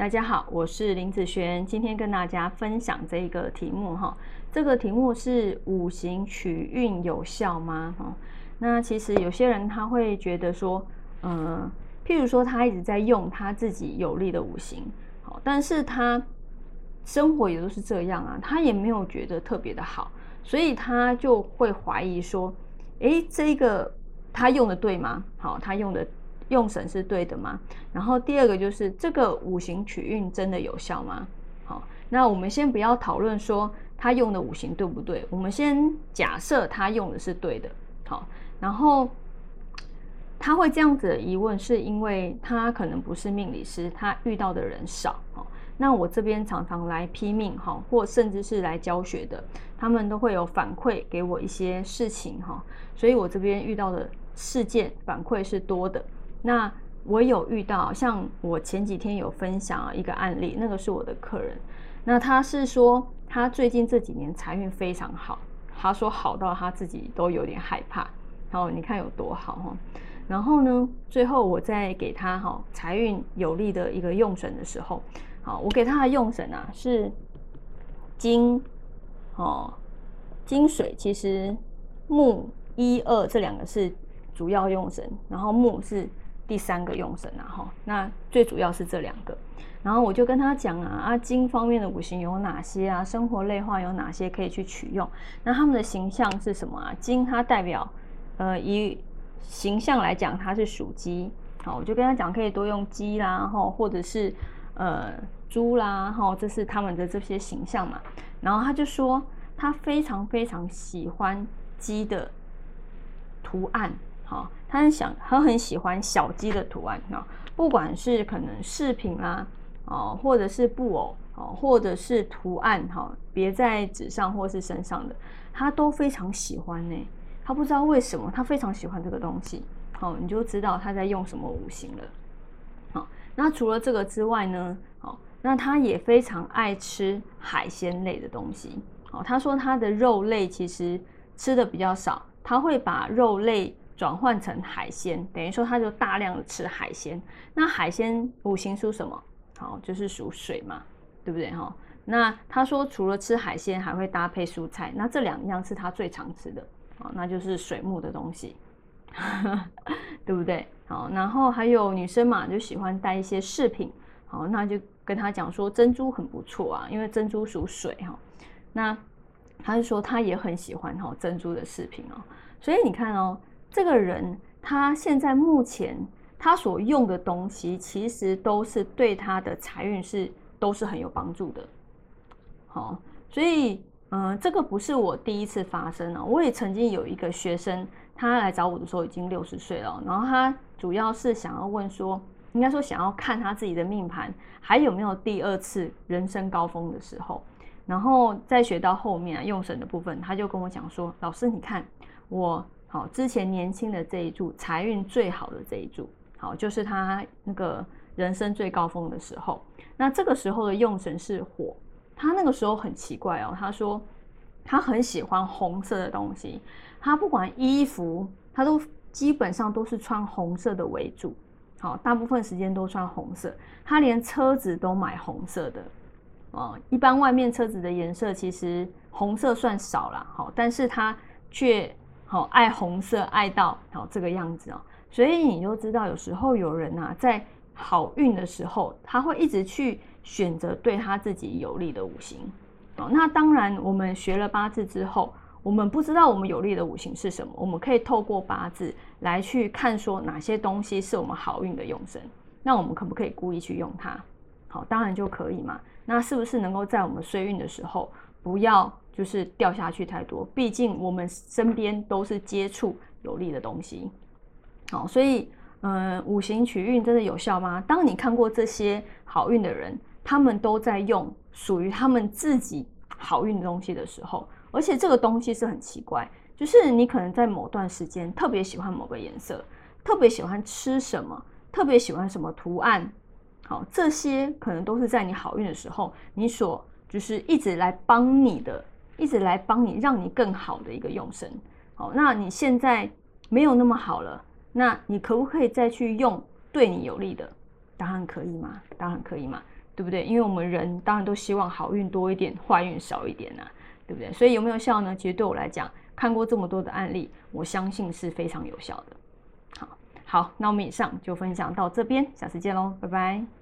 大家好，我是林子璇，今天跟大家分享这一个题目哈。这个题目是五行取运有效吗？哈，那其实有些人他会觉得说，嗯，譬如说他一直在用他自己有利的五行，好，但是他生活也都是这样啊，他也没有觉得特别的好，所以他就会怀疑说，诶，这个他用的对吗？好，他用的。用神是对的吗？然后第二个就是这个五行取运真的有效吗？好，那我们先不要讨论说他用的五行对不对，我们先假设他用的是对的。好，然后他会这样子的疑问，是因为他可能不是命理师，他遇到的人少。好，那我这边常常来批命哈，或甚至是来教学的，他们都会有反馈给我一些事情哈，所以我这边遇到的事件反馈是多的。那我有遇到，像我前几天有分享一个案例，那个是我的客人。那他是说，他最近这几年财运非常好，他说好到他自己都有点害怕。然后你看有多好哈。然后呢，最后我在给他哈财运有利的一个用神的时候，好，我给他的用神啊是金哦，金水。其实木一二这两个是主要用神，然后木是。第三个用神啊，哈，那最主要是这两个，然后我就跟他讲啊，啊金方面的五行有哪些啊？生活类化有哪些可以去取用？那他们的形象是什么啊？金它代表，呃，以形象来讲，它是属鸡，好，我就跟他讲可以多用鸡啦，哈，或者是呃猪啦，哈，这是他们的这些形象嘛。然后他就说他非常非常喜欢鸡的图案。好，他很想，他很喜欢小鸡的图案啊，不管是可能饰品啦，哦，或者是布偶，哦，或者是图案，哈，别在纸上或是身上的，他都非常喜欢呢。他不知道为什么，他非常喜欢这个东西。好，你就知道他在用什么五行了。好，那除了这个之外呢，好，那他也非常爱吃海鲜类的东西。好，他说他的肉类其实吃的比较少，他会把肉类。转换成海鲜，等于说他就大量的吃海鲜。那海鲜五行属什么？好，就是属水嘛，对不对哈？那他说除了吃海鲜，还会搭配蔬菜。那这两样是他最常吃的，啊，那就是水木的东西，对不对？好，然后还有女生嘛，就喜欢带一些饰品，好，那就跟他讲说珍珠很不错啊，因为珍珠属水哈。那他就说他也很喜欢哈珍珠的饰品哦，所以你看哦。这个人他现在目前他所用的东西，其实都是对他的财运是都是很有帮助的。好，所以嗯，这个不是我第一次发生了。我也曾经有一个学生，他来找我的时候已经六十岁了，然后他主要是想要问说，应该说想要看他自己的命盘还有没有第二次人生高峰的时候，然后再学到后面用神的部分，他就跟我讲说，老师你看我。好，之前年轻的这一柱财运最好的这一柱，好，就是他那个人生最高峰的时候。那这个时候的用神是火，他那个时候很奇怪哦。他说他很喜欢红色的东西，他不管衣服，他都基本上都是穿红色的为主。好，大部分时间都穿红色。他连车子都买红色的。哦，一般外面车子的颜色其实红色算少了，好，但是他却。好爱红色爱到好这个样子哦，所以你就知道有时候有人呐在好运的时候，他会一直去选择对他自己有利的五行。哦，那当然我们学了八字之后，我们不知道我们有利的五行是什么，我们可以透过八字来去看说哪些东西是我们好运的用神，那我们可不可以故意去用它？好，当然就可以嘛。那是不是能够在我们衰运的时候不要？就是掉下去太多，毕竟我们身边都是接触有利的东西，好，所以，嗯，五行取运真的有效吗？当你看过这些好运的人，他们都在用属于他们自己好运的东西的时候，而且这个东西是很奇怪，就是你可能在某段时间特别喜欢某个颜色，特别喜欢吃什么，特别喜欢什么图案，好，这些可能都是在你好运的时候，你所就是一直来帮你的。一直来帮你，让你更好的一个用神。好，那你现在没有那么好了，那你可不可以再去用对你有利的？当然可以嘛，当然可以嘛。对不对？因为我们人当然都希望好运多一点，坏运少一点呐，对不对？所以有没有效呢？其实对我来讲，看过这么多的案例，我相信是非常有效的。好，好，那我们以上就分享到这边，下次见喽，拜拜。